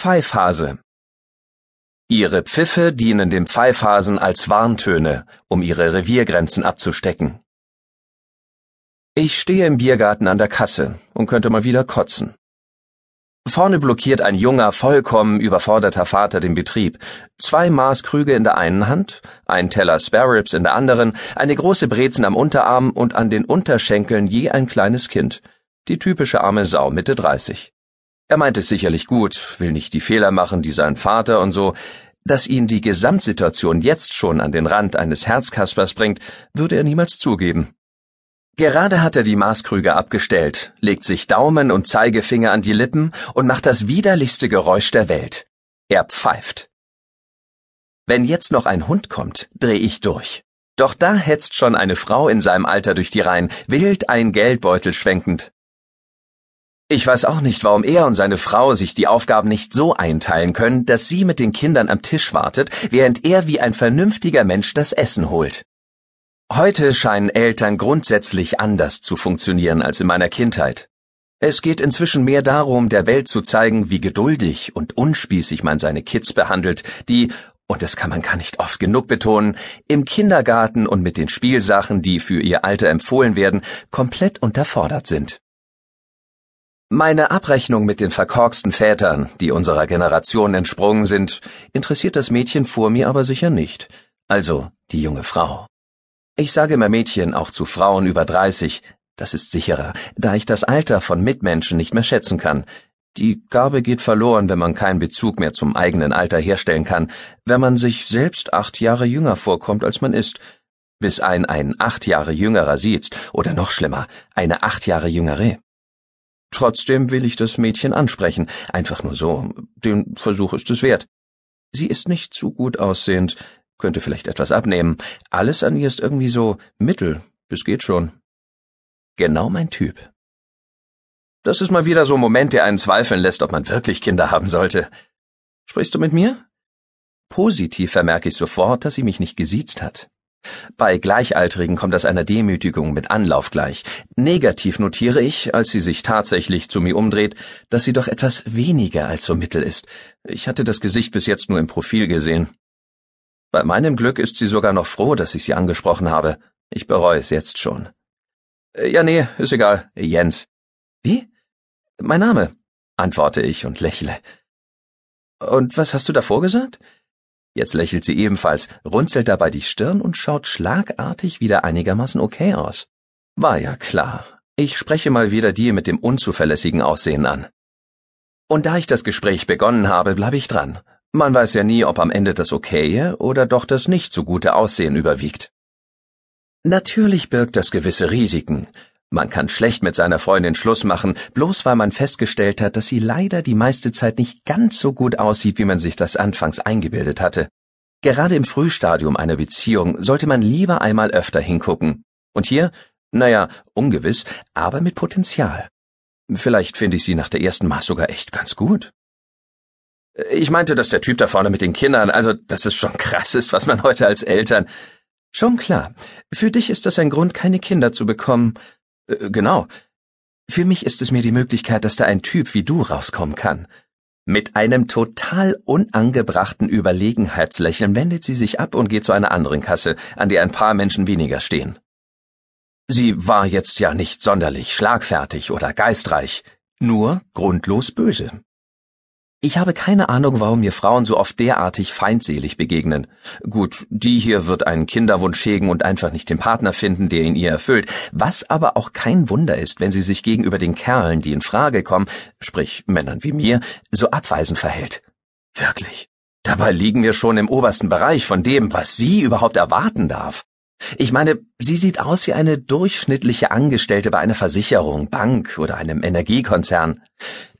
Pfeifhase Ihre Pfiffe dienen den Pfeifhasen als Warntöne, um ihre Reviergrenzen abzustecken. Ich stehe im Biergarten an der Kasse und könnte mal wieder kotzen. Vorne blockiert ein junger, vollkommen überforderter Vater den Betrieb. Zwei Maßkrüge in der einen Hand, ein Teller Spareribs in der anderen, eine große Brezen am Unterarm und an den Unterschenkeln je ein kleines Kind. Die typische arme Sau Mitte 30. Er meint es sicherlich gut, will nicht die Fehler machen, die sein Vater und so. Dass ihn die Gesamtsituation jetzt schon an den Rand eines Herzkaspers bringt, würde er niemals zugeben. Gerade hat er die Maßkrüge abgestellt, legt sich Daumen und Zeigefinger an die Lippen und macht das widerlichste Geräusch der Welt. Er pfeift. Wenn jetzt noch ein Hund kommt, dreh ich durch. Doch da hetzt schon eine Frau in seinem Alter durch die Reihen, wild ein Geldbeutel schwenkend. Ich weiß auch nicht, warum er und seine Frau sich die Aufgaben nicht so einteilen können, dass sie mit den Kindern am Tisch wartet, während er wie ein vernünftiger Mensch das Essen holt. Heute scheinen Eltern grundsätzlich anders zu funktionieren als in meiner Kindheit. Es geht inzwischen mehr darum, der Welt zu zeigen, wie geduldig und unspießig man seine Kids behandelt, die, und das kann man gar nicht oft genug betonen, im Kindergarten und mit den Spielsachen, die für ihr Alter empfohlen werden, komplett unterfordert sind. Meine Abrechnung mit den verkorksten Vätern, die unserer Generation entsprungen sind, interessiert das Mädchen vor mir aber sicher nicht. Also die junge Frau. Ich sage immer Mädchen auch zu Frauen über 30, das ist sicherer, da ich das Alter von Mitmenschen nicht mehr schätzen kann. Die Gabe geht verloren, wenn man keinen Bezug mehr zum eigenen Alter herstellen kann, wenn man sich selbst acht Jahre jünger vorkommt, als man ist, bis ein ein acht Jahre jüngerer sieht, oder noch schlimmer, eine acht Jahre jüngere. Trotzdem will ich das Mädchen ansprechen, einfach nur so. Den Versuch ist es wert. Sie ist nicht zu gut aussehend, könnte vielleicht etwas abnehmen. Alles an ihr ist irgendwie so mittel, bis geht schon. Genau mein Typ. Das ist mal wieder so ein Moment, der einen zweifeln lässt, ob man wirklich Kinder haben sollte. Sprichst du mit mir? Positiv vermerke ich sofort, dass sie mich nicht gesiezt hat. Bei Gleichaltrigen kommt das einer Demütigung mit Anlauf gleich. Negativ notiere ich, als sie sich tatsächlich zu mir umdreht, dass sie doch etwas weniger als so mittel ist. Ich hatte das Gesicht bis jetzt nur im Profil gesehen. Bei meinem Glück ist sie sogar noch froh, dass ich sie angesprochen habe. Ich bereue es jetzt schon. Äh, ja, nee, ist egal. Jens. Wie? Mein Name, antworte ich und lächle. Und was hast du davor gesagt? Jetzt lächelt sie ebenfalls, runzelt dabei die Stirn und schaut schlagartig wieder einigermaßen okay aus. War ja klar. Ich spreche mal wieder die mit dem unzuverlässigen Aussehen an. Und da ich das Gespräch begonnen habe, bleibe ich dran. Man weiß ja nie, ob am Ende das Okaye oder doch das nicht so gute Aussehen überwiegt. Natürlich birgt das gewisse Risiken, man kann schlecht mit seiner Freundin Schluss machen, bloß weil man festgestellt hat, dass sie leider die meiste Zeit nicht ganz so gut aussieht, wie man sich das anfangs eingebildet hatte. Gerade im Frühstadium einer Beziehung sollte man lieber einmal öfter hingucken. Und hier, naja, ungewiss, aber mit Potenzial. Vielleicht finde ich sie nach der ersten Maß sogar echt ganz gut. Ich meinte, dass der Typ da vorne mit den Kindern, also, dass es schon krass ist, was man heute als Eltern. Schon klar. Für dich ist das ein Grund, keine Kinder zu bekommen, genau. Für mich ist es mir die Möglichkeit, dass da ein Typ wie du rauskommen kann. Mit einem total unangebrachten Überlegenheitslächeln wendet sie sich ab und geht zu einer anderen Kasse, an der ein paar Menschen weniger stehen. Sie war jetzt ja nicht sonderlich schlagfertig oder geistreich, nur grundlos böse. Ich habe keine Ahnung, warum mir Frauen so oft derartig feindselig begegnen. Gut, die hier wird einen Kinderwunsch hegen und einfach nicht den Partner finden, der ihn ihr erfüllt, was aber auch kein Wunder ist, wenn sie sich gegenüber den Kerlen, die in Frage kommen, sprich Männern wie mir, so abweisend verhält. Wirklich. Dabei liegen wir schon im obersten Bereich von dem, was sie überhaupt erwarten darf. Ich meine, sie sieht aus wie eine durchschnittliche Angestellte bei einer Versicherung, Bank oder einem Energiekonzern.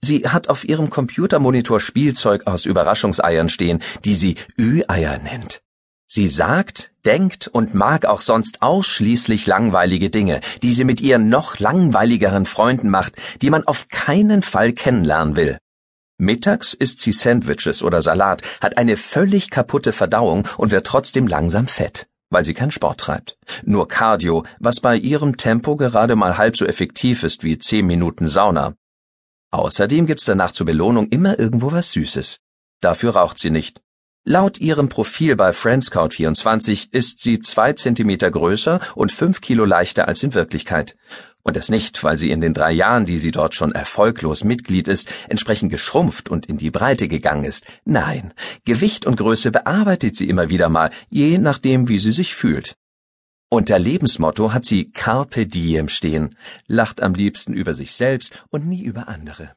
Sie hat auf ihrem Computermonitor Spielzeug aus Überraschungseiern stehen, die sie Ü-Eier nennt. Sie sagt, denkt und mag auch sonst ausschließlich langweilige Dinge, die sie mit ihren noch langweiligeren Freunden macht, die man auf keinen Fall kennenlernen will. Mittags isst sie Sandwiches oder Salat, hat eine völlig kaputte Verdauung und wird trotzdem langsam fett weil sie keinen Sport treibt. Nur Cardio, was bei ihrem Tempo gerade mal halb so effektiv ist wie zehn Minuten Sauna. Außerdem gibt's danach zur Belohnung immer irgendwo was Süßes. Dafür raucht sie nicht. Laut ihrem Profil bei Friendscout24 ist sie zwei Zentimeter größer und fünf Kilo leichter als in Wirklichkeit. Und das nicht, weil sie in den drei Jahren, die sie dort schon erfolglos Mitglied ist, entsprechend geschrumpft und in die Breite gegangen ist. Nein, Gewicht und Größe bearbeitet sie immer wieder mal, je nachdem, wie sie sich fühlt. Unter Lebensmotto hat sie Carpe Diem stehen, lacht am liebsten über sich selbst und nie über andere.